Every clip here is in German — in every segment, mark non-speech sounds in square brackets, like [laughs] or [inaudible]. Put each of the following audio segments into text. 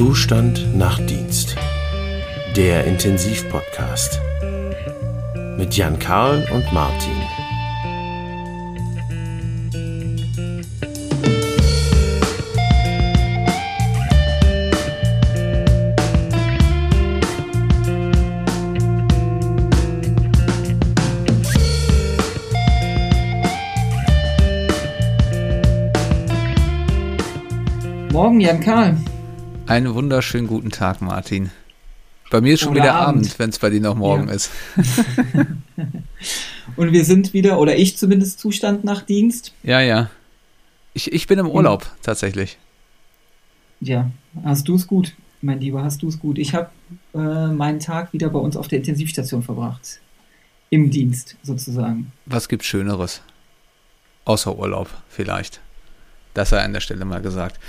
Zustand nach Dienst. Der Intensivpodcast. Mit Jan Karl und Martin. Morgen, Jan Karl. Einen wunderschönen guten Tag, Martin. Bei mir ist schon Oder wieder Abend. Abend, wenn es bei dir noch morgen Ja. ist. [laughs] Und wir sind wieder, oder ich zumindest, Zustand nach Dienst. Ja, ja. Ich, ich bin im Urlaub, tatsächlich. Ja, hast du es gut, mein Lieber, hast du es gut. Ich habe äh, meinen Tag wieder bei uns auf der Intensivstation verbracht. Im Dienst sozusagen. Was gibt's Schöneres? Außer Urlaub, vielleicht. Das sei an der Stelle mal gesagt.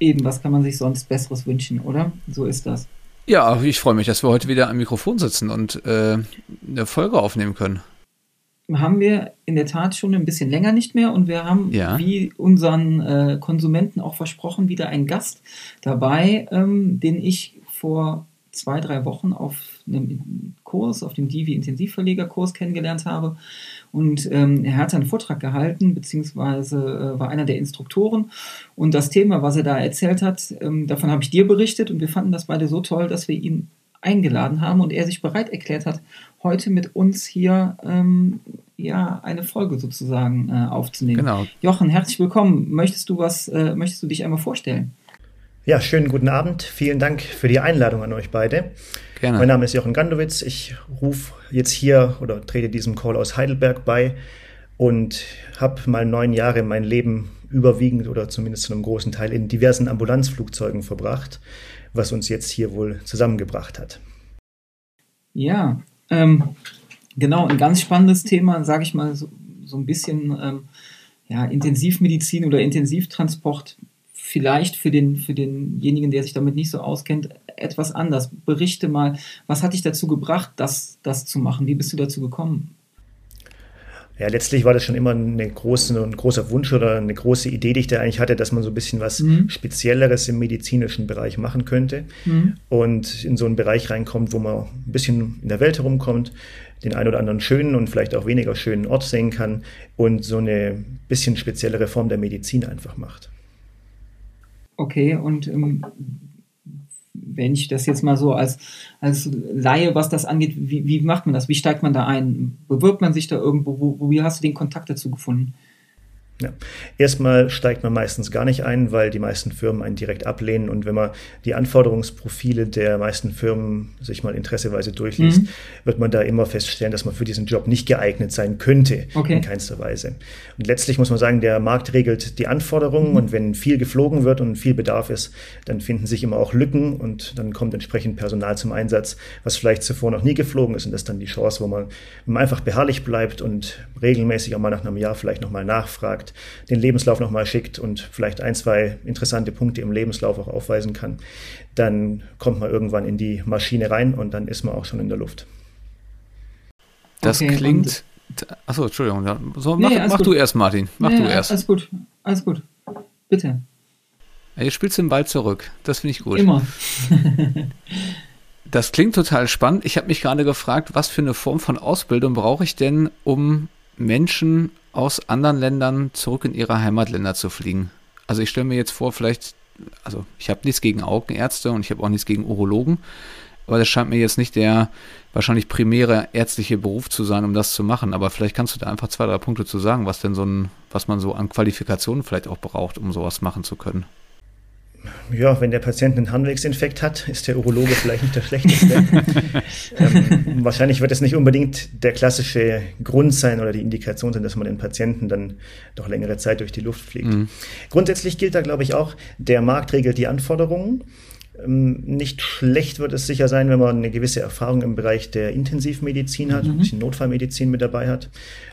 Eben, was kann man sich sonst Besseres wünschen, oder? So ist das. Ja, ich freue mich, dass wir heute wieder am Mikrofon sitzen und äh, eine Folge aufnehmen können. Haben wir in der Tat schon ein bisschen länger nicht mehr und wir haben, Ja. wie unseren äh, Konsumenten auch versprochen, wieder einen Gast dabei, ähm, den ich vor zwei, drei Wochen auf einem Kurs, auf dem Divi Intensivverlegerkurs kennengelernt habe. Und ähm, er hat einen Vortrag gehalten, beziehungsweise äh, war einer der Instruktoren. Und das Thema, was er da erzählt hat, ähm, davon habe ich dir berichtet und wir fanden das beide so toll, dass wir ihn eingeladen haben und er sich bereit erklärt hat, heute mit uns hier ähm, ja eine Folge sozusagen äh, aufzunehmen. Genau. Jochen, herzlich willkommen. Möchtest du was, äh, möchtest du dich einmal vorstellen? Ja, schönen guten Abend. Vielen Dank für die Einladung an euch beide. Gerne. Mein Name ist Jochen Gandowitz. Ich rufe jetzt hier oder trete diesem Call aus Heidelberg bei und habe mal neun Jahre mein Leben überwiegend oder zumindest zu einem großen Teil in diversen Ambulanzflugzeugen verbracht, was uns jetzt hier wohl zusammengebracht hat. Ja, ähm, genau, ein ganz spannendes Thema, sage ich mal, so, so ein bisschen ähm, ja, Intensivmedizin oder Intensivtransport. Vielleicht für, den, für denjenigen, der sich damit nicht so auskennt, etwas anders. Berichte mal, was hat dich dazu gebracht, das, das zu machen? Wie bist du dazu gekommen? Ja, letztlich war das schon immer eine große, ein großer Wunsch oder eine große Idee, die ich da eigentlich hatte, dass man so ein bisschen was Mhm. Spezielleres im medizinischen Bereich machen könnte Mhm. und in so einen Bereich reinkommt, wo man ein bisschen in der Welt herumkommt, den ein oder anderen schönen und vielleicht auch weniger schönen Ort sehen kann und so eine bisschen speziellere Form der Medizin einfach macht. Okay, und ähm, wenn ich das jetzt mal so als, als Laie, was das angeht, wie, wie macht man das? Wie steigt man da ein? Bewirbt man sich da irgendwo? Wo, wo, wie hast du den Kontakt dazu gefunden? Ja. Erstmal steigt man meistens gar nicht ein, weil die meisten Firmen einen direkt ablehnen. Und wenn man die Anforderungsprofile der meisten Firmen sich mal interesseweise durchliest, Mhm. wird man da immer feststellen, dass man für diesen Job nicht geeignet sein könnte, Okay. in keinster Weise. Und letztlich muss man sagen, der Markt regelt die Anforderungen Mhm. und wenn viel geflogen wird und viel Bedarf ist, dann finden sich immer auch Lücken und dann kommt entsprechend Personal zum Einsatz, was vielleicht zuvor noch nie geflogen ist. Und das ist dann die Chance, wo man, einfach beharrlich bleibt und regelmäßig auch mal nach einem Jahr vielleicht nochmal nachfragt, den Lebenslauf nochmal schickt und vielleicht ein, zwei interessante Punkte im Lebenslauf auch aufweisen kann, dann kommt man irgendwann in die Maschine rein und dann ist man auch schon in der Luft. Das Okay, klingt. Achso, Entschuldigung. So, mach Nee, mach du erst, Martin. Mach Ja, du erst. Alles gut, alles gut. Bitte. Jetzt spielst du den Ball zurück. Das finde ich gut. Immer. [laughs] Das klingt total spannend. Ich habe mich gerade gefragt, was für eine Form von Ausbildung brauche ich denn, um Menschen aus anderen Ländern zurück in ihre Heimatländer zu fliegen? Also ich stelle mir jetzt vor, vielleicht, also ich habe nichts gegen Augenärzte und ich habe auch nichts gegen Urologen, aber das scheint mir jetzt nicht der wahrscheinlich primäre ärztliche Beruf zu sein, um das zu machen. Aber vielleicht kannst du da einfach zwei, drei Punkte zu sagen, was denn so ein, was man so an Qualifikationen vielleicht auch braucht, um sowas machen zu können. Ja, wenn der Patient einen Harnwegsinfekt hat, ist der Urologe vielleicht nicht der schlechteste. [laughs] ähm, wahrscheinlich wird es nicht unbedingt der klassische Grund sein oder die Indikation sein, dass man den Patienten dann doch längere Zeit durch die Luft fliegt. Mhm. Grundsätzlich gilt da, glaube ich, auch, der Markt regelt die Anforderungen. Ähm, nicht schlecht wird es sicher sein, wenn man eine gewisse Erfahrung im Bereich der Intensivmedizin hat, mhm. ein bisschen Notfallmedizin mit dabei hat.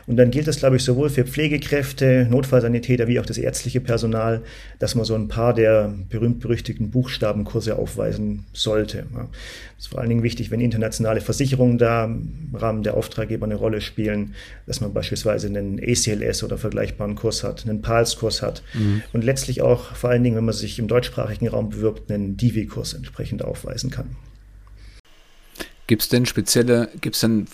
Und dann gilt es, glaube ich, sowohl für Pflegekräfte, Notfallsanitäter wie auch das ärztliche Personal, dass man so ein paar der berühmt-berüchtigten Buchstabenkurse aufweisen sollte. Das ist vor allen Dingen wichtig, wenn internationale Versicherungen da im Rahmen der Auftraggeber eine Rolle spielen, dass man beispielsweise einen ACLS oder vergleichbaren Kurs hat, einen PALS-Kurs hat mhm. und letztlich auch vor allen Dingen, wenn man sich im deutschsprachigen Raum bewirbt, einen Divi-Kurs entsprechend aufweisen kann. Gibt es denn spezielle, gibt es denn,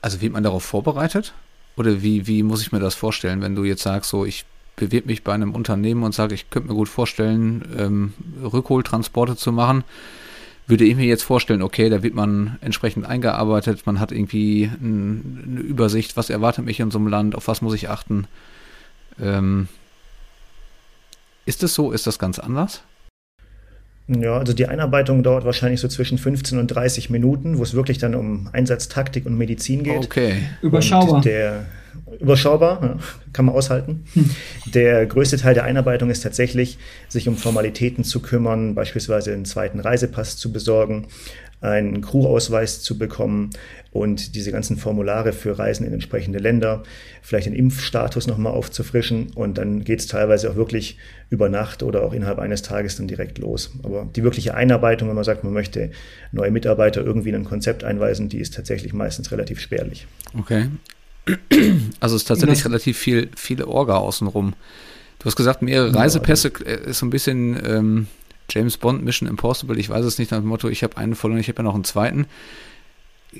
also wird man darauf vorbereitet? Oder wie, wie muss ich mir das vorstellen, wenn du jetzt sagst, so ich bewirb mich bei einem Unternehmen und sage, ich könnte mir gut vorstellen, ähm, Rückholtransporte zu machen, würde ich mir jetzt vorstellen, okay, da wird man entsprechend eingearbeitet, man hat irgendwie ein, eine Übersicht, was erwartet mich in so einem Land, auf was muss ich achten. Ähm, ist es so? Ist das ganz anders? Ja, also die Einarbeitung dauert wahrscheinlich so zwischen 15 und 30 Minuten, wo es wirklich dann um Einsatztaktik und Medizin geht. Okay. Überschaubar. Und der, überschaubar, ja, kann man aushalten. Hm. Der größte Teil der Einarbeitung ist tatsächlich, sich um Formalitäten zu kümmern, beispielsweise einen zweiten Reisepass zu besorgen, einen Crew-Ausweis zu bekommen und diese ganzen Formulare für Reisen in entsprechende Länder, vielleicht den Impfstatus nochmal aufzufrischen und dann geht es teilweise auch wirklich über Nacht oder auch innerhalb eines Tages dann direkt los. Aber die wirkliche Einarbeitung, wenn man sagt, man möchte neue Mitarbeiter irgendwie in ein Konzept einweisen, die ist tatsächlich meistens relativ spärlich. Okay. [clears throat] Also es ist tatsächlich das relativ viel, viele Orga außenrum. Du hast gesagt, mehrere Reisepässe äh, ist so ein bisschen ähm, James Bond, Mission Impossible, ich weiß es nicht nach dem Motto, ich habe einen verloren, ich habe ja noch einen zweiten.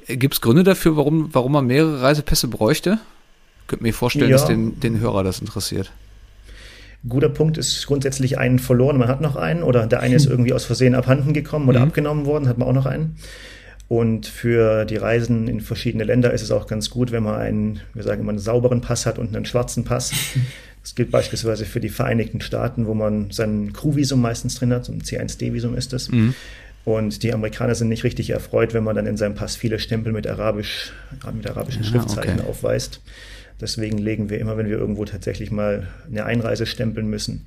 Gibt es Gründe dafür, warum, warum man mehrere Reisepässe bräuchte? Ich könnte mir vorstellen, ja. dass den, den Hörer das interessiert. Guter Punkt ist grundsätzlich einen verloren, man hat noch einen oder der eine ist hm. irgendwie aus Versehen abhanden gekommen oder mhm. abgenommen worden, hat man auch noch einen. Und für die Reisen in verschiedene Länder ist es auch ganz gut, wenn man einen, wir sagen immer, einen sauberen Pass hat und einen schwarzen Pass. [laughs] Das gilt beispielsweise für die Vereinigten Staaten, wo man sein Crew-Visum meistens drin hat, so ein C1D-Visum ist das. Mhm. Und die Amerikaner sind nicht richtig erfreut, wenn man dann in seinem Pass viele Stempel mit, Arabisch, mit arabischen ja, Schriftzeichen okay. aufweist. Deswegen legen wir immer, wenn wir irgendwo tatsächlich mal eine Einreise stempeln müssen,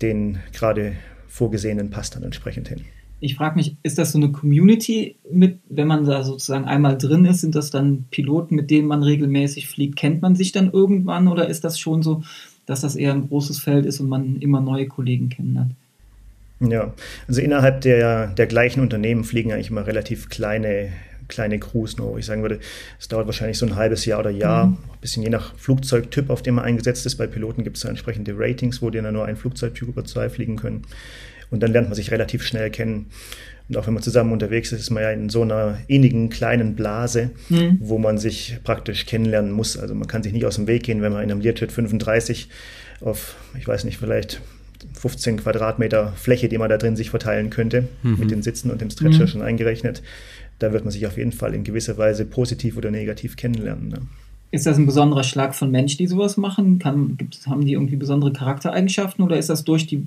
den gerade vorgesehenen Pass dann entsprechend hin. Ich frage mich, ist das so eine Community mit, wenn man da sozusagen einmal drin ist, sind das dann Piloten, mit denen man regelmäßig fliegt? Kennt man sich dann irgendwann oder ist das schon so, dass das eher ein großes Feld ist und man immer neue Kollegen kennenlernt? Ja, also innerhalb der, der gleichen Unternehmen fliegen eigentlich immer relativ kleine, kleine Crews nur. Ich sagen würde, es dauert wahrscheinlich so ein halbes Jahr oder Jahr, mhm. ein bisschen je nach Flugzeugtyp, auf dem man eingesetzt ist. Bei Piloten gibt es da entsprechende Ratings, wo die dann nur ein Flugzeugtyp über zwei fliegen können. Und dann lernt man sich relativ schnell kennen. Und auch wenn man zusammen unterwegs ist, ist man ja in so einer innigen kleinen Blase, mhm. wo man sich praktisch kennenlernen muss. Also man kann sich nicht aus dem Weg gehen, wenn man in einem Learjet 35 auf, ich weiß nicht, vielleicht 15 Quadratmeter Fläche, die man da drin sich verteilen könnte, mhm. mit den Sitzen und dem Stretcher mhm. schon eingerechnet. Da wird man sich auf jeden Fall in gewisser Weise positiv oder negativ kennenlernen. Ne? Ist das ein besonderer Schlag von Menschen, die sowas machen? Kann, haben die irgendwie besondere Charaktereigenschaften oder ist das durch die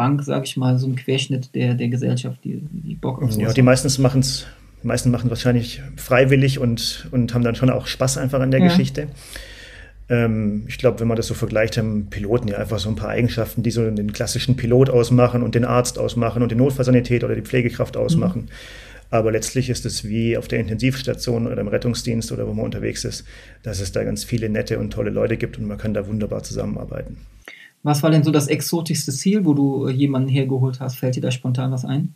Bank, sage ich mal, so ein Querschnitt der, der Gesellschaft, die, die Bock auf sowas Ja, die meisten machen es die meisten machen wahrscheinlich freiwillig und, und haben dann schon auch Spaß einfach an der ja. Geschichte. Ähm, ich glaube, wenn man das so vergleicht, haben Piloten ja einfach so ein paar Eigenschaften, die so den klassischen Pilot ausmachen und den Arzt ausmachen und die Notfallsanität oder die Pflegekraft ausmachen. Mhm. Aber letztlich ist es wie auf der Intensivstation oder im Rettungsdienst oder wo man unterwegs ist, dass es da ganz viele nette und tolle Leute gibt und man kann da wunderbar zusammenarbeiten. Was war denn so das exotischste Ziel, wo du jemanden hergeholt hast? Fällt dir da spontan was ein?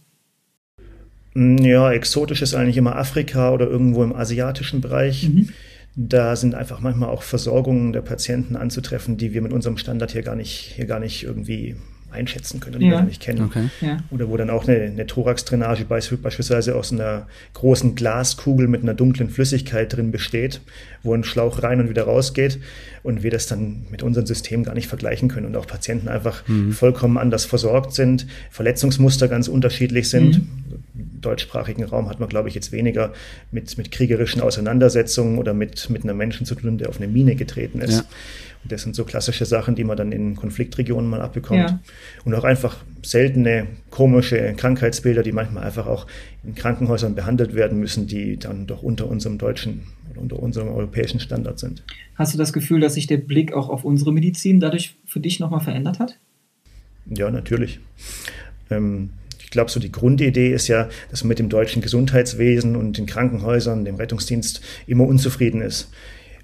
Mm, ja, exotisch ist eigentlich immer Afrika oder irgendwo im asiatischen Bereich. Mhm. Da sind einfach manchmal auch Versorgungen der Patienten anzutreffen, die wir mit unserem Standard hier gar nicht, hier gar nicht irgendwie einschätzen können, die ja. wir gar nicht kennen. Okay. Ja. Oder wo dann auch eine, eine Thorax-Drainage beispielsweise aus einer großen Glaskugel mit einer dunklen Flüssigkeit drin besteht, wo ein Schlauch rein und wieder rausgeht und wir das dann mit unserem System gar nicht vergleichen können und auch Patienten einfach mhm. vollkommen anders versorgt sind, Verletzungsmuster ganz unterschiedlich sind. Mhm deutschsprachigen Raum hat man, glaube ich, jetzt weniger mit, mit kriegerischen Auseinandersetzungen oder mit, mit einem Menschen zu tun, der auf eine Mine getreten ist. Ja. Das sind so klassische Sachen, die man dann in Konfliktregionen mal abbekommt. Ja. Und auch einfach seltene, komische Krankheitsbilder, die manchmal einfach auch in Krankenhäusern behandelt werden müssen, die dann doch unter unserem deutschen oder unter unserem europäischen Standard sind. Hast du das Gefühl, dass sich der Blick auch auf unsere Medizin dadurch für dich nochmal verändert hat? Ja, natürlich. Ähm, glaube, so die Grundidee ist ja, dass man mit dem deutschen Gesundheitswesen und den Krankenhäusern, dem Rettungsdienst immer unzufrieden ist.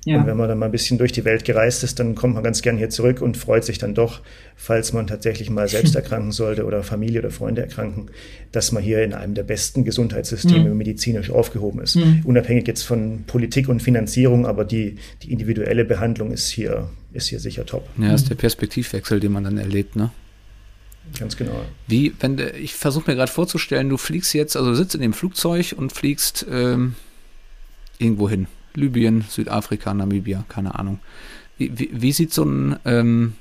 Ja. Und wenn man dann mal ein bisschen durch die Welt gereist ist, dann kommt man ganz gern hier zurück und freut sich dann doch, falls man tatsächlich mal [laughs] selbst erkranken sollte oder Familie oder Freunde erkranken, dass man hier in einem der besten Gesundheitssysteme mhm. medizinisch aufgehoben ist. Mhm. Unabhängig jetzt von Politik und Finanzierung, aber die, die individuelle Behandlung ist hier, ist hier sicher top. Ja, ist der Perspektivwechsel, den man dann erlebt, ne? Ganz genau. Wie, wenn ich versuche mir gerade vorzustellen, du fliegst jetzt, also sitzt in dem Flugzeug und fliegst ähm, irgendwo hin. Libyen, Südafrika, Namibia, keine Ahnung. Wie, wie, wie sieht so ein, ähm,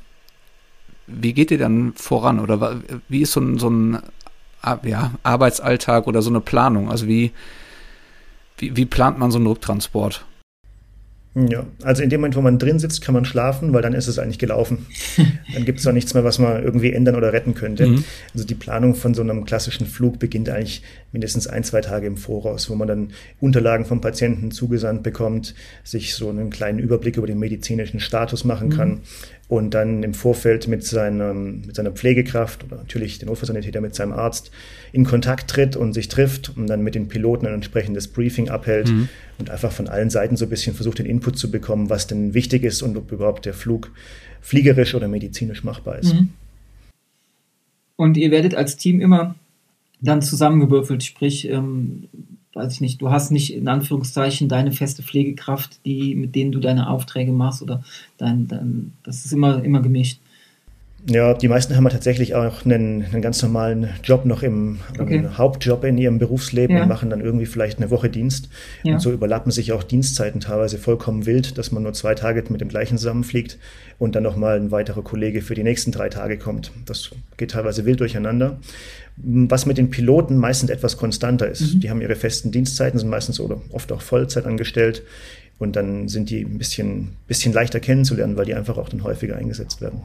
wie geht ihr dann voran? Oder wie ist so ein, so ein ja, Arbeitsalltag oder so eine Planung? Also wie, wie, wie plant man so einen Rücktransport? Ja, also in dem Moment, wo man drin sitzt, kann man schlafen, weil dann ist es eigentlich gelaufen. [laughs] dann gibt es auch nichts mehr, was man irgendwie ändern oder retten könnte. Mhm. Also die Planung von so einem klassischen Flug beginnt eigentlich mindestens ein, zwei Tage im Voraus, wo man dann Unterlagen vom Patienten zugesandt bekommt, sich so einen kleinen Überblick über den medizinischen Status machen mhm. Und dann im Vorfeld mit, seinem, mit seiner Pflegekraft oder natürlich den Notfallsanitäter mit seinem Arzt in Kontakt tritt und sich trifft und dann mit den Piloten ein entsprechendes Briefing abhält mhm. und einfach von allen Seiten so ein bisschen versucht, den Input zu bekommen, was denn wichtig ist und ob überhaupt der Flug fliegerisch oder medizinisch machbar ist. Mhm. Und ihr werdet als Team immer dann zusammengewürfelt, sprich, ähm, weiß ich nicht, du hast nicht in Anführungszeichen deine feste Pflegekraft, die, mit denen du deine Aufträge machst oder dein, dein das ist immer, immer gemischt. Ja, die meisten haben tatsächlich auch einen, einen ganz normalen Job noch im okay. Hauptjob in ihrem Berufsleben ja. und machen dann irgendwie vielleicht eine Woche Dienst. Ja. Und so überlappen sich auch Dienstzeiten teilweise vollkommen wild, dass man nur zwei Tage mit dem gleichen zusammenfliegt und dann nochmal ein weiterer Kollege für die nächsten drei Tage kommt. Das geht teilweise wild durcheinander. Was mit den Piloten meistens etwas konstanter ist. Mhm. Die haben ihre festen Dienstzeiten, sind meistens oder oft auch Vollzeit angestellt. Und dann sind die ein bisschen, bisschen leichter kennenzulernen, weil die einfach auch dann häufiger eingesetzt werden.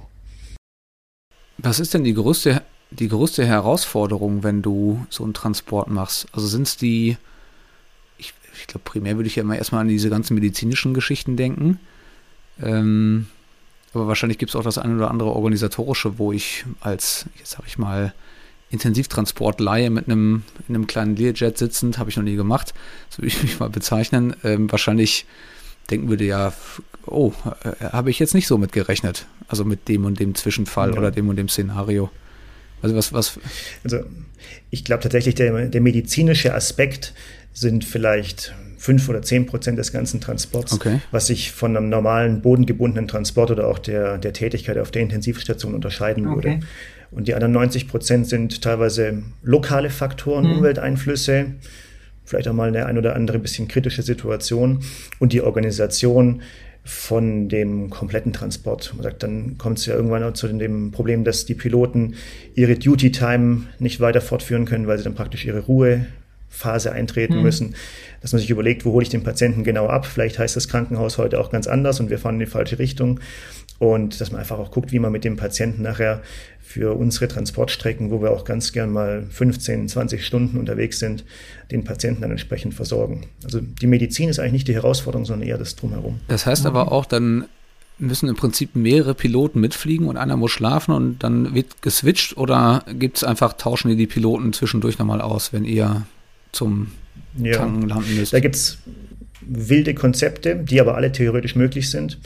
Was ist denn die größte, die größte Herausforderung, wenn du so einen Transport machst? Also sind es die, ich, ich glaube, primär würde ich ja immer erstmal an diese ganzen medizinischen Geschichten denken. Ähm, aber wahrscheinlich gibt es auch das eine oder andere organisatorische, wo ich als, jetzt sag ich mal, Intensivtransportleihe mit einem, in einem kleinen Learjet sitzend, habe ich noch nie gemacht, so würde ich [laughs] mich mal bezeichnen, ähm, wahrscheinlich denken würde, ja, oh, äh, habe ich jetzt nicht so mit gerechnet. Also mit dem und dem Zwischenfall ja. oder dem und dem Szenario. Also was, was. Also ich glaube tatsächlich, der, der medizinische Aspekt sind vielleicht fünf oder zehn Prozent des ganzen Transports, okay. was sich von einem normalen bodengebundenen Transport oder auch der, der Tätigkeit auf der Intensivstation unterscheiden okay. würde. Und die anderen 90 Prozent sind teilweise lokale Faktoren, mhm. Umwelteinflüsse, vielleicht auch mal eine ein oder andere bisschen kritische Situation und die Organisation von dem kompletten Transport. Man sagt, dann kommt es ja irgendwann auch zu dem Problem, dass die Piloten ihre Duty Time nicht weiter fortführen können, weil sie dann praktisch ihre Ruhephase eintreten mhm. müssen. Dass man sich überlegt, wo hole ich den Patienten genau ab? Vielleicht heißt das Krankenhaus heute auch ganz anders und wir fahren in die falsche Richtung. Und dass man einfach auch guckt, wie man mit dem Patienten nachher für unsere Transportstrecken, wo wir auch ganz gern mal 15, 20 Stunden unterwegs sind, den Patienten dann entsprechend versorgen. Also die Medizin ist eigentlich nicht die Herausforderung, sondern eher das Drumherum. Das heißt aber auch, dann müssen im Prinzip mehrere Piloten mitfliegen und einer muss schlafen und dann wird geswitcht oder gibt es einfach, tauschen die die Piloten zwischendurch nochmal aus, wenn ihr zum ja, Tanken landen müsst? Da gibt es wilde Konzepte, die aber alle theoretisch möglich sind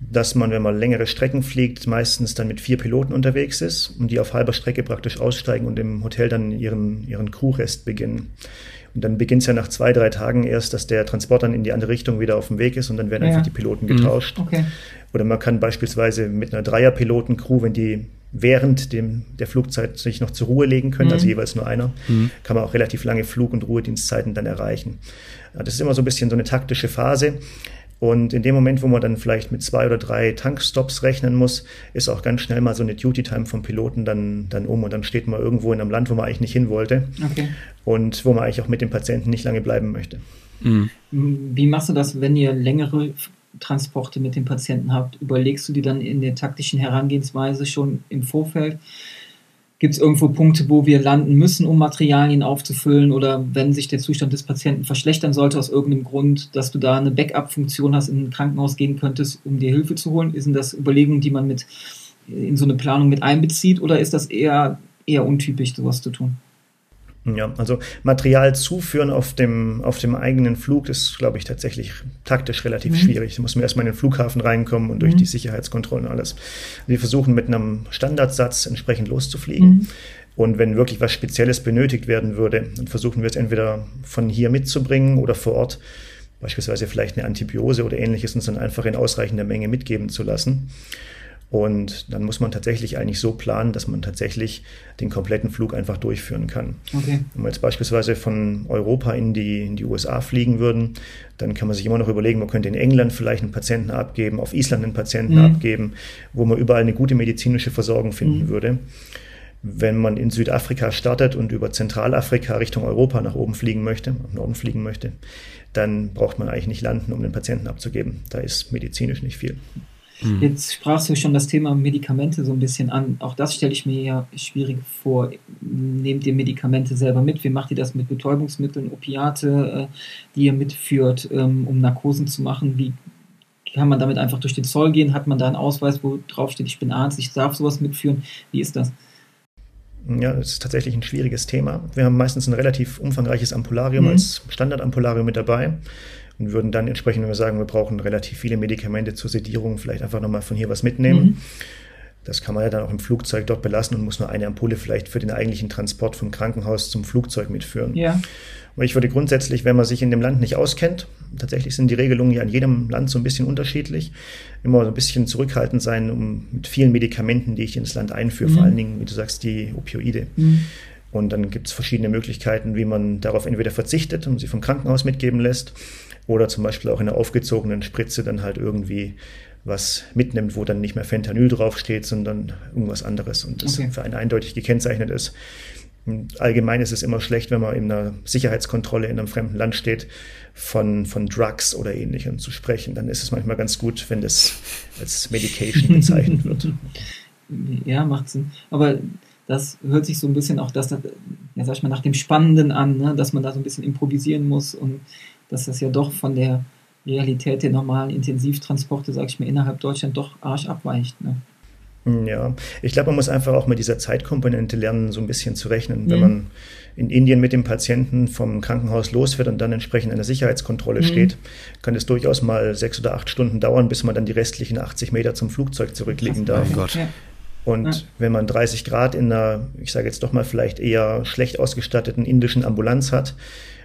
dass man, wenn man längere Strecken fliegt, meistens dann mit vier Piloten unterwegs ist und die auf halber Strecke praktisch aussteigen und im Hotel dann ihren, ihren Crewrest beginnen. Und dann beginnt es ja nach zwei, drei Tagen erst, dass der Transport dann in die andere Richtung wieder auf dem Weg ist und dann werden ja. einfach die Piloten mhm. getauscht. Okay. Oder man kann beispielsweise mit einer Dreier-Piloten-Crew, wenn die während dem, der Flugzeit sich noch zur Ruhe legen können, also mhm. also jeweils nur einer, mhm. kann man auch relativ lange Flug- und Ruhedienstzeiten dann erreichen. Das ist immer so ein bisschen so eine taktische Phase. Und in dem Moment, wo man dann vielleicht mit zwei oder drei Tankstops rechnen muss, ist auch ganz schnell mal so eine Duty-Time vom Piloten dann, dann um und dann steht man irgendwo in einem Land, wo man eigentlich nicht hin wollte okay. und wo man eigentlich auch mit dem Patienten nicht lange bleiben möchte. Mhm. Wie machst du das, wenn ihr längere Transporte mit dem Patienten habt? Überlegst du die dann in der taktischen Herangehensweise schon im Vorfeld? Gibt es irgendwo Punkte, wo wir landen müssen, um Materialien aufzufüllen oder wenn sich der Zustand des Patienten verschlechtern sollte aus irgendeinem Grund, dass du da eine Backup-Funktion hast, in ein Krankenhaus gehen könntest, um dir Hilfe zu holen? Sind das Überlegungen, die man mit in so eine Planung mit einbezieht oder ist das eher, eher untypisch, sowas zu tun? Ja, also Material zuführen auf dem, auf dem eigenen Flug ist, glaube ich, tatsächlich taktisch relativ mhm. schwierig. Da muss man erstmal in den Flughafen reinkommen und durch mhm. die Sicherheitskontrollen und alles. Wir versuchen mit einem Standardsatz entsprechend loszufliegen. Mhm. Und wenn wirklich was Spezielles benötigt werden würde, dann versuchen wir es entweder von hier mitzubringen oder vor Ort beispielsweise vielleicht eine Antibiose oder ähnliches uns dann einfach in ausreichender Menge mitgeben zu lassen. Und dann muss man tatsächlich eigentlich so planen, dass man tatsächlich den kompletten Flug einfach durchführen kann. Okay. Wenn wir jetzt beispielsweise von Europa in die, in die USA fliegen würden, dann kann man sich immer noch überlegen, man könnte in England vielleicht einen Patienten abgeben, auf Island einen Patienten mhm. abgeben, wo man überall eine gute medizinische Versorgung finden mhm. würde. Wenn man in Südafrika startet und über Zentralafrika Richtung Europa nach oben fliegen möchte, nach Norden fliegen möchte, dann braucht man eigentlich nicht landen, um den Patienten abzugeben. Da ist medizinisch nicht viel. Mhm. Jetzt sprachst du schon das Thema Medikamente so ein bisschen an. Auch das stelle ich mir ja schwierig vor. Nehmt ihr Medikamente selber mit? Wie macht ihr das mit Betäubungsmitteln, Opiate, äh, die ihr mitführt, ähm, um Narkosen zu machen? Wie kann man damit einfach durch den Zoll gehen? Hat man da einen Ausweis, wo drauf steht, ich bin Arzt, ich darf sowas mitführen? Wie ist das? Ja, das ist tatsächlich ein schwieriges Thema. Wir haben meistens ein relativ umfangreiches Ampularium mhm. als Standardampularium mit dabei und würden dann entsprechend, wenn wir sagen, wir brauchen relativ viele Medikamente zur Sedierung, vielleicht einfach nochmal von hier was mitnehmen. Mhm. Das kann man ja dann auch im Flugzeug dort belassen und muss nur eine Ampulle vielleicht für den eigentlichen Transport vom Krankenhaus zum Flugzeug mitführen. Ja. Aber ich würde grundsätzlich, wenn man sich in dem Land nicht auskennt, tatsächlich sind die Regelungen ja in jedem Land so ein bisschen unterschiedlich, immer so ein bisschen zurückhaltend sein, um mit vielen Medikamenten, die ich ins Land einführe, mhm. vor allen Dingen, wie du sagst, die Opioide. Mhm. Und dann gibt es verschiedene Möglichkeiten, wie man darauf entweder verzichtet und sie vom Krankenhaus mitgeben lässt oder zum Beispiel auch in einer aufgezogenen Spritze dann halt irgendwie was mitnimmt, wo dann nicht mehr Fentanyl draufsteht, sondern irgendwas anderes und das okay. für einen eindeutig gekennzeichnet ist. allgemein ist es immer schlecht, wenn man in einer Sicherheitskontrolle in einem fremden Land steht, von, von Drugs oder ähnlichem zu sprechen. Dann ist es manchmal ganz gut, wenn das als Medication [laughs] bezeichnet wird. Ja, macht Sinn. Aber das hört sich so ein bisschen auch das, ja, sag ich mal, nach dem Spannenden an, ne? dass man da so ein bisschen improvisieren muss und dass das ja doch von der Realität der normalen Intensivtransporte, sage ich mir, innerhalb Deutschland doch arsch abweicht. Ne? Ja, ich glaube, man muss einfach auch mit dieser Zeitkomponente lernen, so ein bisschen zu rechnen. Mhm. Wenn man in Indien mit dem Patienten vom Krankenhaus losfährt und dann entsprechend in der Sicherheitskontrolle mhm. steht, kann es durchaus mal sechs oder acht Stunden dauern, bis man dann die restlichen 80 Meter zum Flugzeug zurücklegen darf. Oh Gott. Ja. Und ja. wenn man 30 Grad in einer, ich sage jetzt doch mal vielleicht eher schlecht ausgestatteten indischen Ambulanz hat,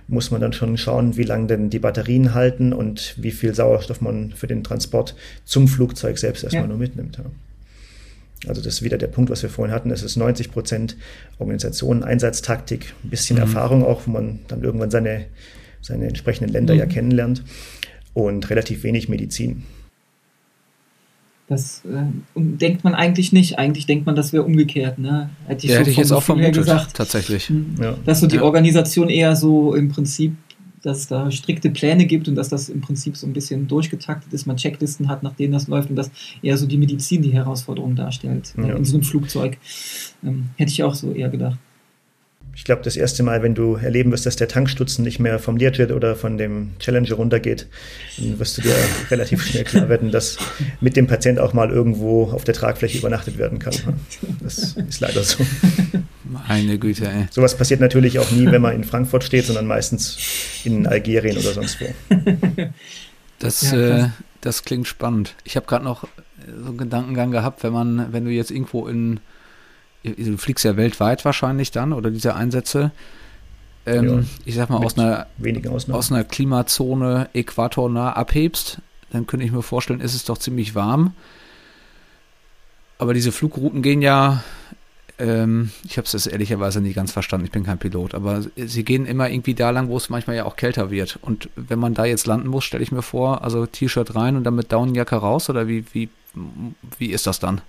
muss man dann schon schauen, wie lange denn die Batterien halten und wie viel Sauerstoff man für den Transport zum Flugzeug selbst erstmal ja. nur mitnimmt. Also das ist wieder der Punkt, was wir vorhin hatten. Es ist 90 Prozent Organisation, Einsatztaktik, ein bisschen mhm. Erfahrung auch, wo man dann irgendwann seine, seine entsprechenden Länder mhm. ja kennenlernt und relativ wenig Medizin. Das äh, denkt man eigentlich nicht. Eigentlich denkt man, das wäre umgekehrt. Ne? Hätte ich, ja, so hätte ich jetzt auch vermutet, gesagt, tatsächlich. Hm, ja. Dass so die ja. Organisation eher so im Prinzip, dass es da strikte Pläne gibt und dass das im Prinzip so ein bisschen durchgetaktet ist, man Checklisten hat, nach denen das läuft und dass eher so die Medizin die Herausforderung darstellt ja. in so einem Flugzeug. Ähm, hätte ich auch so eher gedacht ich glaube, das erste Mal, wenn du erleben wirst, dass der Tankstutzen nicht mehr vom Learjet oder von dem Challenger runtergeht, dann wirst du dir [laughs] relativ schnell klar werden, dass mit dem Patient auch mal irgendwo auf der Tragfläche übernachtet werden kann. Das ist leider so. Meine Güte, ey. Sowas passiert natürlich auch nie, wenn man in Frankfurt steht, sondern meistens in Algerien oder sonst wo. [laughs] Das, ja, äh, das klingt spannend. Ich habe gerade noch so einen Gedankengang gehabt, wenn man, wenn du jetzt irgendwo in du fliegst ja weltweit wahrscheinlich dann oder diese Einsätze. Ähm, ja, ich sag mal, aus einer, aus einer Klimazone äquatornah abhebst, dann könnte ich mir vorstellen, ist es doch ziemlich warm. Aber diese Flugrouten gehen ja, ähm, ich habe es ehrlicherweise nicht ganz verstanden, ich bin kein Pilot, aber sie gehen immer irgendwie da lang, wo es manchmal ja auch kälter wird. Und wenn man da jetzt landen muss, stelle ich mir vor, also T-Shirt rein und dann mit Daunenjacke raus oder wie, wie, wie ist das dann?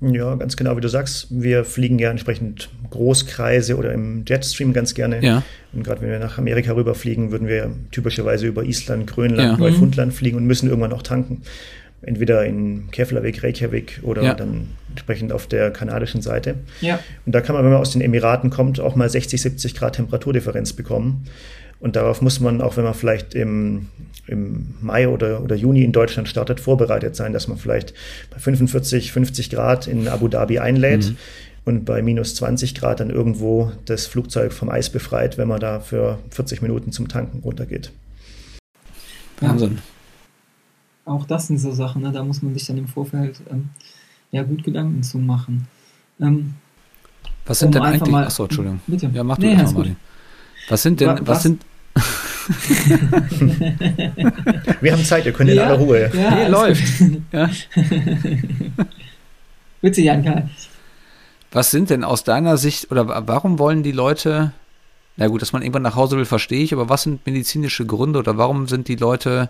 Ja, ganz genau, wie du sagst. Wir fliegen ja entsprechend Großkreise oder im Jetstream ganz gerne. Ja. Und gerade wenn wir nach Amerika rüberfliegen, würden wir typischerweise über Island, Grönland, ja. Neufundland fliegen und müssen irgendwann auch tanken. Entweder in Keflavik, Reykjavik oder ja. dann entsprechend auf der kanadischen Seite. Ja. Und da kann man, wenn man aus den Emiraten kommt, auch mal 60, 70 Grad Temperaturdifferenz bekommen. Und darauf muss man, auch wenn man vielleicht im, im Mai oder, oder Juni in Deutschland startet, vorbereitet sein, dass man vielleicht bei 45, 50 Grad in Abu Dhabi einlädt. Mhm. und bei minus 20 Grad dann irgendwo das Flugzeug vom Eis befreit, wenn man da für 40 Minuten zum Tanken runtergeht. Wahnsinn. Ja, auch das sind so Sachen, ne? da muss man sich dann im Vorfeld ähm, ja gut Gedanken zu machen. Ähm, was sind um denn eigentlich? Mal, Achso, Entschuldigung. Bitte. Ja, mach du nee, das mal. Was sind denn, was, was sind. [laughs] Wir haben Zeit, ihr könnt ja, in aller Ruhe. Ja, nee, läuft. ja. [laughs] Bitte, Janka. Was sind denn aus deiner Sicht oder warum wollen die Leute, na gut, dass man irgendwann nach Hause will, verstehe ich, aber was sind medizinische Gründe oder warum sind die Leute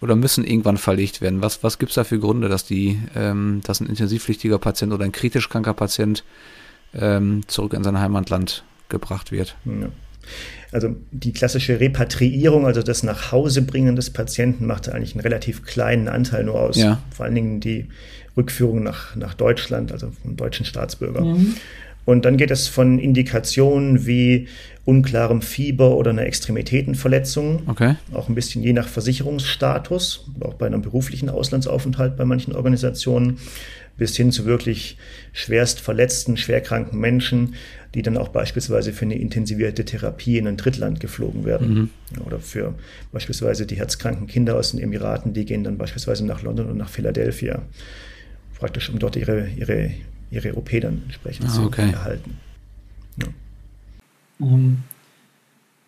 oder müssen irgendwann verlegt werden? Was, was gibt es da für Gründe, dass die, ähm, dass ein intensivpflichtiger Patient oder ein kritisch kranker Patient ähm, zurück in sein Heimatland gebracht wird? Ja. Also die klassische Repatriierung, also das Nachhausebringen des Patienten, macht eigentlich einen relativ kleinen Anteil nur aus. Ja. Vor allen Dingen die Rückführung nach, nach Deutschland, also vom deutschen Staatsbürger. Mhm. Und dann geht es von Indikationen wie unklarem Fieber oder einer Extremitätenverletzung, okay. auch ein bisschen je nach Versicherungsstatus, auch bei einem beruflichen Auslandsaufenthalt bei manchen Organisationen, bis hin zu wirklich schwerst verletzten, schwerkranken Menschen, die dann auch beispielsweise für eine intensivierte Therapie in ein Drittland geflogen werden. Mhm. Oder für beispielsweise die herzkranken Kinder aus den Emiraten, die gehen dann beispielsweise nach London und nach Philadelphia praktisch, um dort ihre, ihre, ihre OP dann entsprechend ah, okay. zu erhalten. Ja. Um, ähm,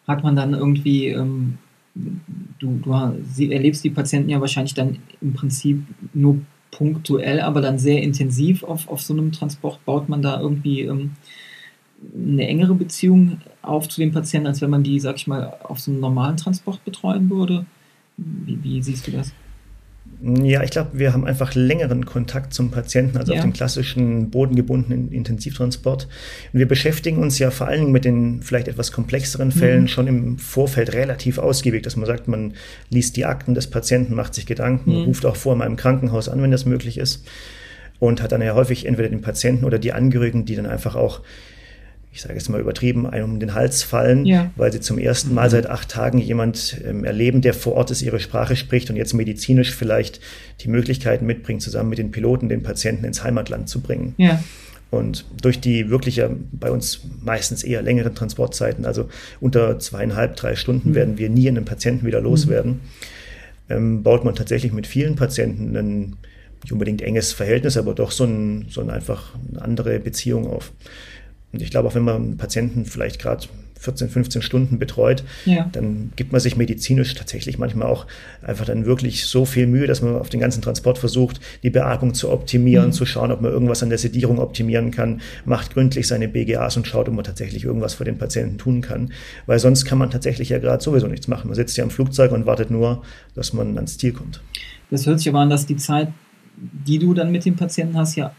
hat man dann irgendwie, ähm, du, du sie, erlebst die Patienten ja wahrscheinlich dann im Prinzip nur punktuell, aber dann sehr intensiv auf, auf so einem Transport. Baut man da irgendwie ähm, eine engere Beziehung auf zu den Patienten, als wenn man die, sag ich mal, auf so einem normalen Transport betreuen würde? Wie, wie siehst du das? Ja, ich glaube, wir haben einfach längeren Kontakt zum Patienten als ja. auf den klassischen bodengebundenen Intensivtransport. Und wir beschäftigen uns ja vor allen Dingen mit den vielleicht etwas komplexeren Fällen mhm. schon im Vorfeld relativ ausgiebig, dass man sagt, man liest die Akten des Patienten, macht sich Gedanken, mhm. ruft auch vor mal im Krankenhaus an, wenn das möglich ist. Und hat dann ja häufig entweder den Patienten oder die Angehörigen, die dann einfach auch ich sage jetzt mal übertrieben, einem um den Hals fallen, ja. weil sie zum ersten Mal seit acht Tagen jemand ähm, erleben, der vor Ort ist, ihre Sprache spricht und jetzt medizinisch vielleicht die Möglichkeiten mitbringt, zusammen mit den Piloten den Patienten ins Heimatland zu bringen. Ja. Und durch die wirklich ja bei uns meistens eher längeren Transportzeiten, also unter zweieinhalb, drei Stunden, mhm. werden wir nie einen Patienten wieder loswerden, mhm. ähm, baut man tatsächlich mit vielen Patienten ein nicht unbedingt enges Verhältnis, aber doch so ein, so ein einfach eine andere Beziehung auf. Und ich glaube, auch wenn man einen Patienten vielleicht gerade 14, 15 Stunden betreut, ja. dann gibt man sich medizinisch tatsächlich manchmal auch einfach dann wirklich so viel Mühe, dass man auf den ganzen Transport versucht, die Beatmung zu optimieren, mhm. zu schauen, ob man irgendwas an der Sedierung optimieren kann, macht gründlich seine BGAs und schaut, ob man tatsächlich irgendwas für den Patienten tun kann. Weil sonst kann man tatsächlich ja gerade sowieso nichts machen. Man sitzt ja im Flugzeug und wartet nur, dass man ans Ziel kommt. Das hört sich aber an, dass die Zeit, die du dann mit dem Patienten hast, ja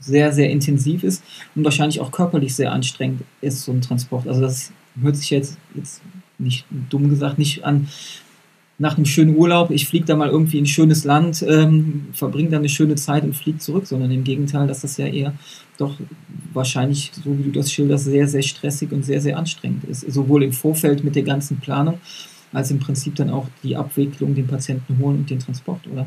sehr, sehr intensiv ist und wahrscheinlich auch körperlich sehr anstrengend ist, so ein Transport. Also das hört sich jetzt, jetzt nicht dumm gesagt, nicht an nach einem schönen Urlaub, ich fliege da mal irgendwie in ein schönes Land, ähm, verbringe da eine schöne Zeit und fliege zurück, sondern im Gegenteil, dass das ja eher doch wahrscheinlich, so wie du das schilderst, sehr, sehr stressig und sehr, sehr anstrengend ist. Sowohl im Vorfeld mit der ganzen Planung, als im Prinzip dann auch die Abwicklung, den Patienten holen und den Transport, oder?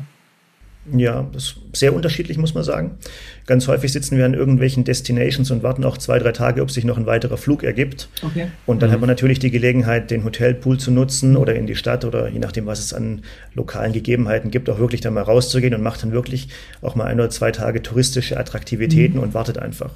Ja, das ist sehr unterschiedlich, muss man sagen. Ganz häufig sitzen wir an irgendwelchen Destinations und warten auch zwei, drei Tage, ob sich noch ein weiterer Flug ergibt. Okay. Und dann mhm. hat man natürlich die Gelegenheit, den Hotelpool zu nutzen oder in die Stadt oder je nachdem, was es an lokalen Gegebenheiten gibt, auch wirklich dann mal rauszugehen und macht dann wirklich auch mal ein oder zwei Tage touristische Attraktivitäten mhm. und wartet einfach.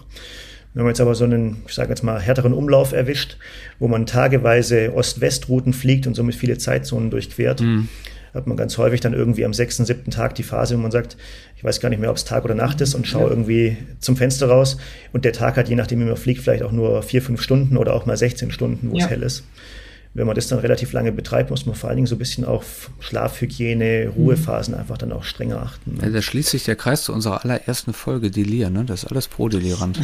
Wenn man jetzt aber so einen, ich sage jetzt mal, härteren Umlauf erwischt, wo man tageweise Ost-West-Routen fliegt und somit viele Zeitzonen durchquert, mhm hat man ganz häufig dann irgendwie am sechsten, siebten Tag die Phase, wo man sagt, ich weiß gar nicht mehr, ob es Tag oder Nacht ist und schaue ja. irgendwie zum Fenster raus. Und der Tag hat, je nachdem, wie man fliegt, vielleicht auch nur vier, fünf Stunden oder auch mal 16 Stunden, wo ja. es hell ist. Wenn man das dann relativ lange betreibt, muss man vor allen Dingen so ein bisschen auf Schlafhygiene, Ruhephasen einfach dann auch strenger achten. Ne? Ja, da schließt sich der Kreis zu unserer allerersten Folge Delir, ne? Das ist alles pro-delirant.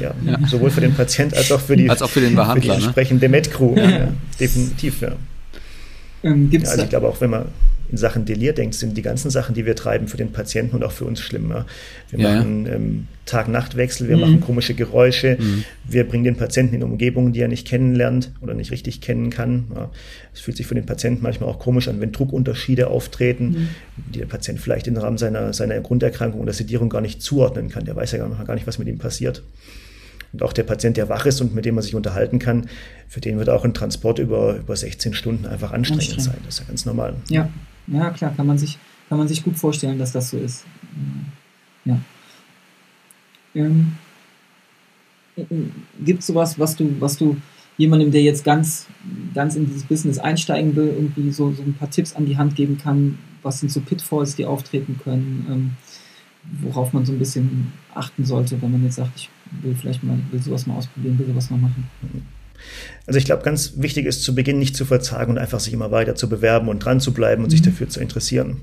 ja, ja, sowohl für den Patient als auch für die, als auch für den Behandler, für die ne? entsprechende ne? Med-Crew. Ja. definitiv, ja. Ähm, gibt's ja, also ich glaube auch, wenn man in Sachen Delir denkt, sind die ganzen Sachen, die wir treiben, für den Patienten und auch für uns schlimm. Ja. Wir ja, machen ähm, Tag-Nacht-Wechsel, wir mhm. machen komische Geräusche, mhm. wir bringen den Patienten in Umgebungen, die er nicht kennenlernt oder nicht richtig kennen kann. Es fühlt sich für den Patienten manchmal auch komisch an, wenn Druckunterschiede auftreten, mhm. die der Patient vielleicht im Rahmen seiner, seiner Grunderkrankung oder Sedierung gar nicht zuordnen kann. Der weiß ja gar nicht, was mit ihm passiert. Und auch der Patient, der wach ist und mit dem man sich unterhalten kann, für den wird auch ein Transport über, über 16 Stunden einfach anstrengend, anstrengend. sein. Das ist ja ganz normal. Ja, ja klar, kann man, sich, kann man sich gut vorstellen, dass das so ist. Ja. Ähm, Gibt es sowas, was du, was du jemandem, der jetzt ganz, ganz in dieses Business einsteigen will, irgendwie so, so ein paar Tipps an die Hand geben kann? Was sind so Pitfalls, die auftreten können? Ähm, worauf man so ein bisschen achten sollte, wenn man jetzt sagt, ich will vielleicht mal, will sowas mal ausprobieren, will sowas mal machen. Also ich glaube, ganz wichtig ist zu Beginn nicht zu verzagen und einfach sich immer weiter zu bewerben und dran zu bleiben und mhm. sich dafür zu interessieren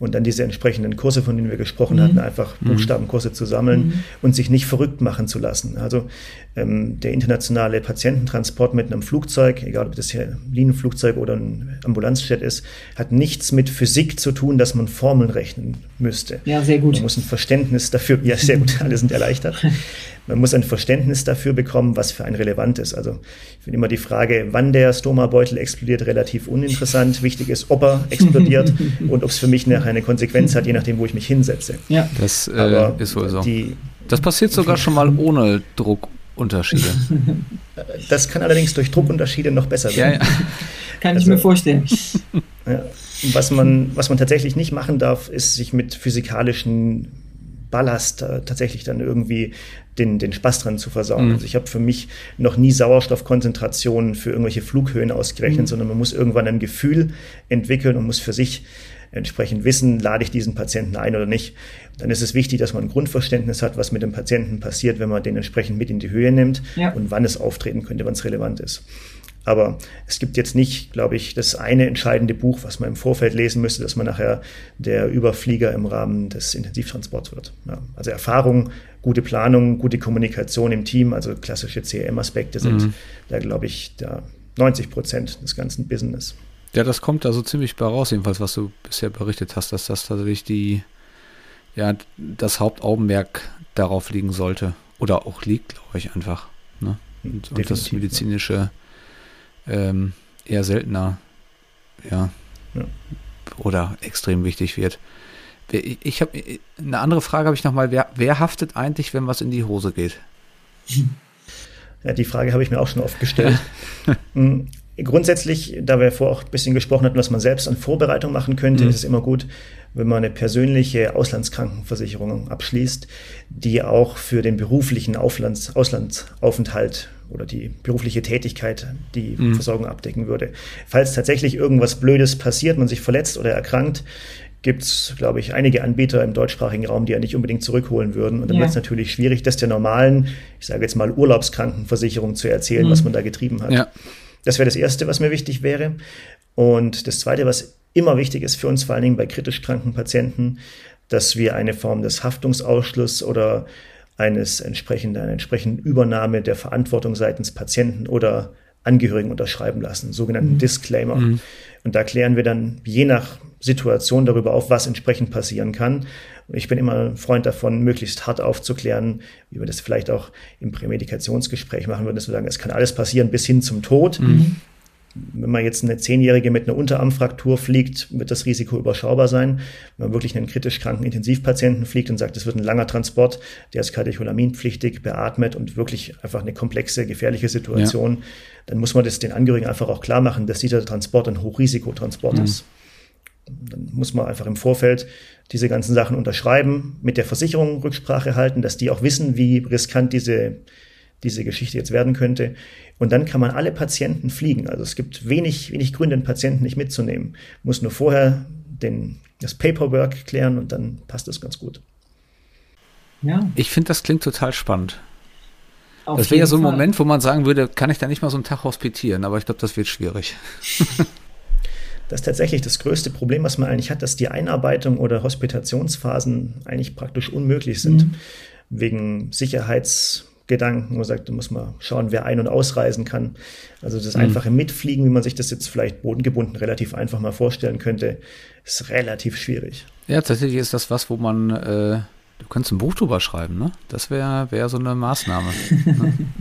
und dann diese entsprechenden Kurse, von denen wir gesprochen mhm. hatten, einfach mhm. Buchstabenkurse zu sammeln mhm. und sich nicht verrückt machen zu lassen. Also ähm, der internationale Patiententransport mit einem Flugzeug, egal ob das hier ein Linienflugzeug oder ein Ambulanzjet ist, hat nichts mit Physik zu tun, dass man Formeln rechnen müsste. Ja, sehr gut. Man muss ein Verständnis dafür, ja, sehr gut, [laughs] alle sind erleichtert. Man muss ein Verständnis dafür bekommen, was für ein relevant ist. Also ich finde immer die Frage, wann der Stoma-Beutel explodiert, relativ uninteressant. Wichtig ist, ob er [laughs] explodiert und ob es für mich nachher eine Konsequenz hat, je nachdem, wo ich mich hinsetze. Ja, das äh, ist wohl so. Die, das passiert sogar schon mal ohne Druckunterschiede. [laughs] Das kann allerdings durch Druckunterschiede noch besser werden. Ja, ja. Kann also, ich mir vorstellen. [laughs] Ja, was, man, was man tatsächlich nicht machen darf, ist sich mit physikalischen Ballast äh, tatsächlich dann irgendwie den, den Spaß dran zu versauen. Mhm. Also ich habe für mich noch nie Sauerstoffkonzentrationen für irgendwelche Flughöhen ausgerechnet, mhm. sondern man muss irgendwann ein Gefühl entwickeln und muss für sich entsprechend wissen, lade ich diesen Patienten ein oder nicht. Dann ist es wichtig, dass man ein Grundverständnis hat, was mit dem Patienten passiert, wenn man den entsprechend mit in die Höhe nimmt ja. und wann es auftreten könnte, wann es relevant ist. Aber es gibt jetzt nicht, glaube ich, das eine entscheidende Buch, was man im Vorfeld lesen müsste, dass man nachher der Überflieger im Rahmen des Intensivtransports wird. Ja, also Erfahrung, gute Planung, gute Kommunikation im Team, also klassische CRM-Aspekte sind mhm. da, glaube ich, da 90 Prozent des ganzen Business. Ja, das kommt da so ziemlich bei raus, jedenfalls, was du bisher berichtet hast, dass das tatsächlich die, ja, das Hauptaugenmerk darauf liegen sollte. Oder auch liegt, glaube ich, einfach. Ne? Und, und das medizinische ähm, eher seltener, ja, ja, oder extrem wichtig wird. Ich habe eine andere Frage habe ich noch mal. Wer, wer haftet eigentlich, wenn was in die Hose geht? [laughs] Ja, die Frage habe ich mir auch schon oft gestellt. [laughs] Grundsätzlich, da wir vorher auch ein bisschen gesprochen hatten, was man selbst an Vorbereitung machen könnte, mhm. ist es immer gut, wenn man eine persönliche Auslandskrankenversicherung abschließt, die auch für den beruflichen Auflands Auslandsaufenthalt oder die berufliche Tätigkeit die mhm. Versorgung abdecken würde. Falls tatsächlich irgendwas Blödes passiert, man sich verletzt oder erkrankt, gibt es, glaube ich, einige Anbieter im deutschsprachigen Raum, die ja nicht unbedingt zurückholen würden. Und dann ja. wird es natürlich schwierig, das der normalen, ich sage jetzt mal Urlaubskrankenversicherung zu erzählen, mhm. was man da getrieben hat. Ja. Das wäre das Erste, was mir wichtig wäre. Und das Zweite, was immer wichtig ist für uns, vor allen Dingen bei kritisch kranken Patienten, dass wir eine Form des Haftungsausschlusses oder eines entsprechenden, einer entsprechenden Übernahme der Verantwortung seitens Patienten oder Angehörigen unterschreiben lassen, sogenannten mhm. Disclaimer. Mhm. Und da klären wir dann je nach Situation darüber auf, was entsprechend passieren kann. Und ich bin immer ein Freund davon, möglichst hart aufzuklären, wie wir das vielleicht auch im Prämedikationsgespräch machen würden, dass wir sagen, es kann alles passieren bis hin zum Tod. Mhm. Wenn man jetzt eine Zehnjährige mit einer Unterarmfraktur fliegt, wird das Risiko überschaubar sein. Wenn man wirklich einen kritisch kranken Intensivpatienten fliegt und sagt, es wird ein langer Transport, der ist katecholaminpflichtig, beatmet und wirklich einfach eine komplexe, gefährliche Situation, ja. dann muss man das den Angehörigen einfach auch klar machen, dass dieser Transport ein Hochrisikotransport mhm. ist. Dann muss man einfach im Vorfeld diese ganzen Sachen unterschreiben, mit der Versicherung Rücksprache halten, dass die auch wissen, wie riskant diese, diese Geschichte jetzt werden könnte. Und dann kann man alle Patienten fliegen. Also es gibt wenig, wenig Gründe, einen Patienten nicht mitzunehmen. Muss nur vorher den, das Paperwork klären und dann passt das ganz gut. Ja. Ich finde, das klingt total spannend. Auf das wäre ja so ein Fall. Moment, wo man sagen würde, kann ich da nicht mal so einen Tag hospitieren, aber ich glaube, das wird schwierig. [laughs] das ist tatsächlich das größte Problem, was man eigentlich hat, dass die Einarbeitung oder Hospitationsphasen eigentlich praktisch unmöglich sind. Mhm. Wegen Sicherheits- Gedanken, wo man sagt, da muss man schauen, wer ein- und ausreisen kann. Also das Mhm. einfache Mitfliegen, wie man sich das jetzt vielleicht bodengebunden relativ einfach mal vorstellen könnte, ist relativ schwierig. Ja, tatsächlich ist das was, wo man, äh, du könntest ein Buch drüber schreiben, ne? Das wäre wär so eine Maßnahme. [laughs]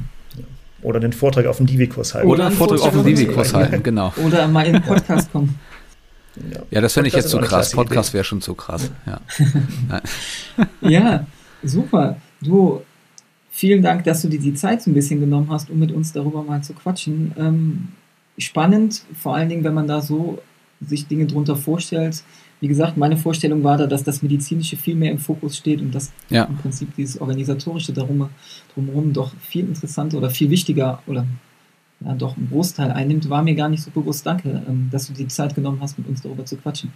Oder den Vortrag auf dem Divi-Kurs halten. Oder Oder ein einen Vortrag auf dem Divi-Kurs halten, genau. Oder mal in den Podcast kommen. [laughs] Ja, das fände ich jetzt zu krass. Podcast wäre schon zu krass. Ja. [laughs] Ja, super. Du, vielen Dank, dass du dir die Zeit so ein bisschen genommen hast, um mit uns darüber mal zu quatschen. Ähm, spannend, vor allen Dingen, wenn man da so sich Dinge drunter vorstellt. Wie gesagt, meine Vorstellung war da, dass das Medizinische viel mehr im Fokus steht und dass Ja. im Prinzip dieses Organisatorische darum, drumherum doch viel interessanter oder viel wichtiger oder ja, doch einen Großteil einnimmt, war mir gar nicht so bewusst. Danke, ähm, dass du dir die Zeit genommen hast, mit uns darüber zu quatschen.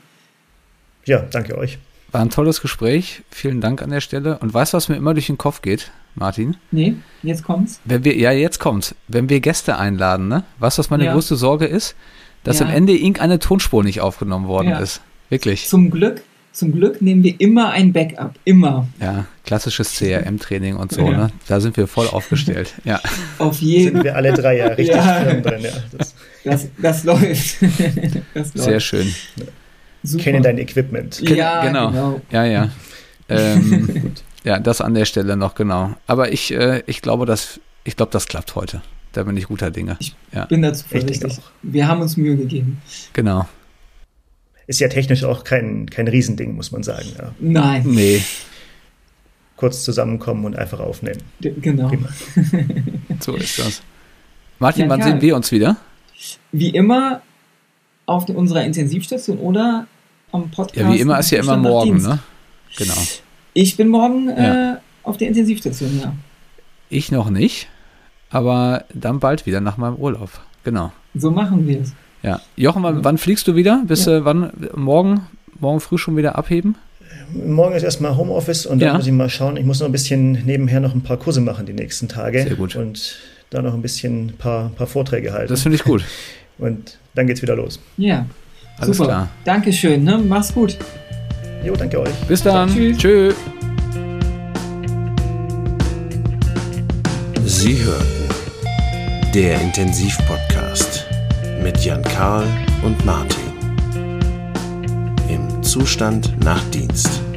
Ja, danke euch. War ein tolles Gespräch. Vielen Dank an der Stelle. Und weißt du, was mir immer durch den Kopf geht, Martin? Nee, jetzt kommt's. Wenn wir, ja, jetzt kommt's. Wenn wir Gäste einladen, ne? Weißt du, was meine Ja. größte Sorge ist? Dass Ja. am Ende irgendeine Tonspur nicht aufgenommen worden Ja. ist. Wirklich. Zum Glück, zum Glück nehmen wir immer ein Backup. Immer. Ja, klassisches CRM-Training und so, Ja. ne? Da sind wir voll aufgestellt. [laughs] Ja. Auf Sind jeden wir alle drei ja richtig Ja. drin. Ja. Das, Das, das läuft. [laughs] das läuft. Sehr schön. Super. kennen dein Equipment. Ja, Genau. genau. Ja, ja. [laughs] Ähm, ja, das an der Stelle noch, genau. Aber ich, äh, ich glaube, das, ich glaube, das klappt heute. Da bin ich guter Dinge. Ja, Bin dazu Ich zuversichtlich. Wir haben uns Mühe gegeben. genau. Ist ja technisch auch kein, kein Riesending, muss man sagen. Ja. Nein, Nee, Kurz zusammenkommen und einfach aufnehmen. d- genau. Prima. [laughs] so ist das. Martin, Ja, wann sehen wir uns wieder? Wie immer auf unserer Intensivstation oder am Podcast. Ja, wie immer ist ja immer morgen, ne? Genau. Ich bin morgen Ja. äh, auf der Intensivstation, ja. Ich noch nicht, aber dann bald wieder nach meinem Urlaub. Genau. So machen wir es. Ja. Jochen, wann, wann fliegst du wieder? Bist du wann morgen, morgen früh schon wieder abheben? Morgen ist erstmal Homeoffice und Ja. dann muss ich mal schauen. Ich muss noch ein bisschen nebenher noch ein paar Kurse machen die nächsten Tage. Sehr gut. Und da noch ein bisschen ein paar, paar Vorträge halten. Das finde ich gut. [laughs] und dann geht's wieder los. Ja. Alles Super. klar. Dankeschön, ne? Mach's gut. Jo, danke euch. Bis dann. Tschüss. Tschö. Sie hörten der Intensivpodcast mit Jan Karl und Martin. Im Zustand nach Dienst.